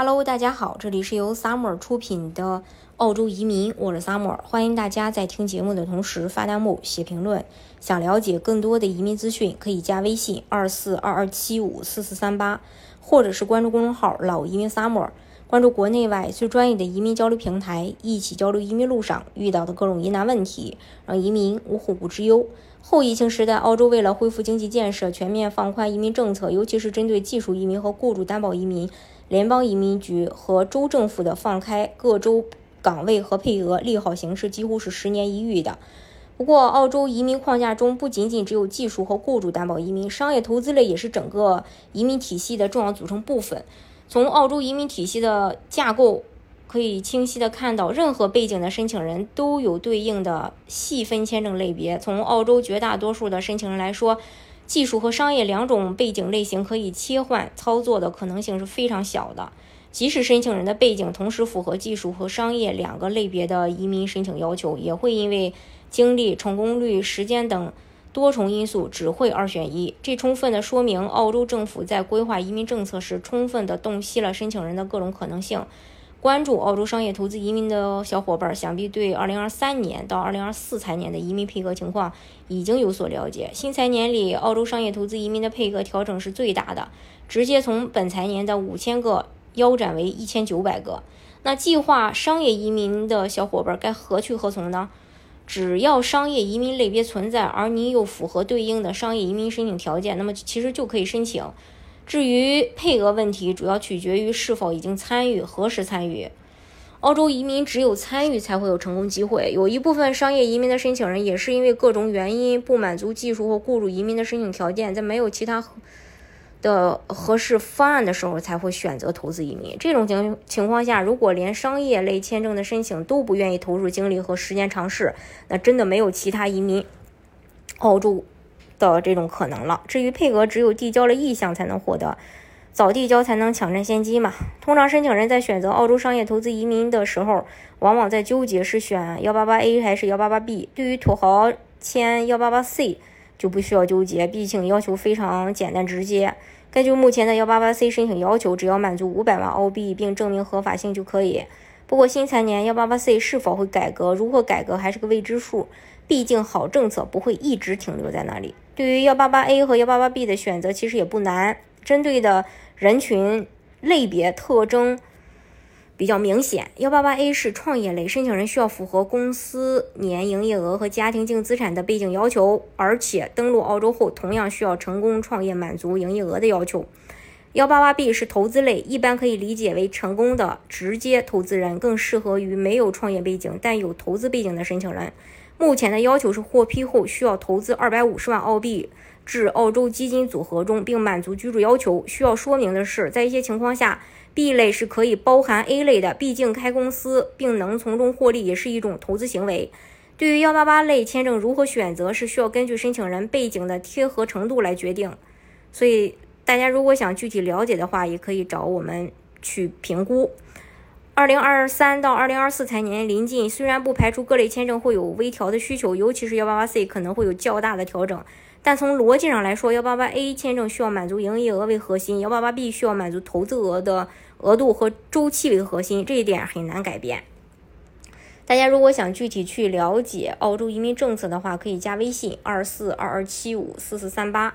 Hello，大家好，这里是由 Summer 出品的澳洲移民，我是 Summer，欢迎大家在听节目的同时发弹幕、写评论。想了解更多的移民资讯，可以加微信二四二二七五四四三八，或者是关注公众号“老移民 Summer”，关注国内外最专业的移民交流平台，一起交流移民路上遇到的各种疑难问题，让移民无后顾之忧。后疫情时代，澳洲为了恢复经济建设，全面放宽移民政策，尤其是针对技术移民和雇主担保移民。联邦移民局和州政府的放开各州岗位和配额利好形势几乎是十年一遇的。不过，澳洲移民框架中不仅仅只有技术和雇主担保移民，商业投资类也是整个移民体系的重要组成部分。从澳洲移民体系的架构可以清晰的看到，任何背景的申请人都有对应的细分签证类别。从澳洲绝大多数的申请人来说，技术和商业两种背景类型可以切换操作的可能性是非常小的。即使申请人的背景同时符合技术和商业两个类别的移民申请要求，也会因为经历、成功率、时间等多重因素只会二选一。这充分的说明，澳洲政府在规划移民政策时，充分的洞悉了申请人的各种可能性。关注澳洲商业投资移民的小伙伴，想必对2023年到2024财年的移民配额情况已经有所了解。新财年里，澳洲商业投资移民的配额调整是最大的，直接从本财年的5000个腰斩为1900个。那计划商业移民的小伙伴该何去何从呢？只要商业移民类别存在，而你又符合对应的商业移民申请条件，那么其实就可以申请。至于配额问题，主要取决于是否已经参与、何时参与。澳洲移民只有参与才会有成功机会。有一部分商业移民的申请人也是因为各种原因不满足技术或雇主移民的申请条件，在没有其他的合适方案的时候才会选择投资移民。这种情情况下，如果连商业类签证的申请都不愿意投入精力和时间尝试，那真的没有其他移民澳洲。的这种可能了。至于配额，只有递交了意向才能获得，早递交才能抢占先机嘛。通常申请人在选择澳洲商业投资移民的时候，往往在纠结是选幺八八 A 还是幺八八 B。对于土豪签幺八八 C 就不需要纠结，毕竟要求非常简单直接。根据目前的幺八八 C 申请要求，只要满足五百万澳币并证明合法性就可以。不过新财年幺八八 C 是否会改革，如何改革还是个未知数。毕竟好政策不会一直停留在那里。对于幺八八 A 和幺八八 B 的选择，其实也不难。针对的人群类别特征比较明显。幺八八 A 是创业类，申请人需要符合公司年营业额和家庭净资产的背景要求，而且登陆澳洲后同样需要成功创业，满足营业额的要求。幺八八 B 是投资类，一般可以理解为成功的直接投资人，更适合于没有创业背景但有投资背景的申请人。目前的要求是获批后需要投资二百五十万澳币至澳洲基金组合中，并满足居住要求。需要说明的是，在一些情况下，B 类是可以包含 A 类的，毕竟开公司并能从中获利也是一种投资行为。对于幺八八类签证如何选择，是需要根据申请人背景的贴合程度来决定。所以大家如果想具体了解的话，也可以找我们去评估。二零二三到二零二四财年临近，虽然不排除各类签证会有微调的需求，尤其是幺八八 C 可能会有较大的调整，但从逻辑上来说，幺八八 A 签证需要满足营业额为核心，幺八八 B 需要满足投资额的额度和周期为核心，这一点很难改变。大家如果想具体去了解澳洲移民政策的话，可以加微信二四二二七五四四三八。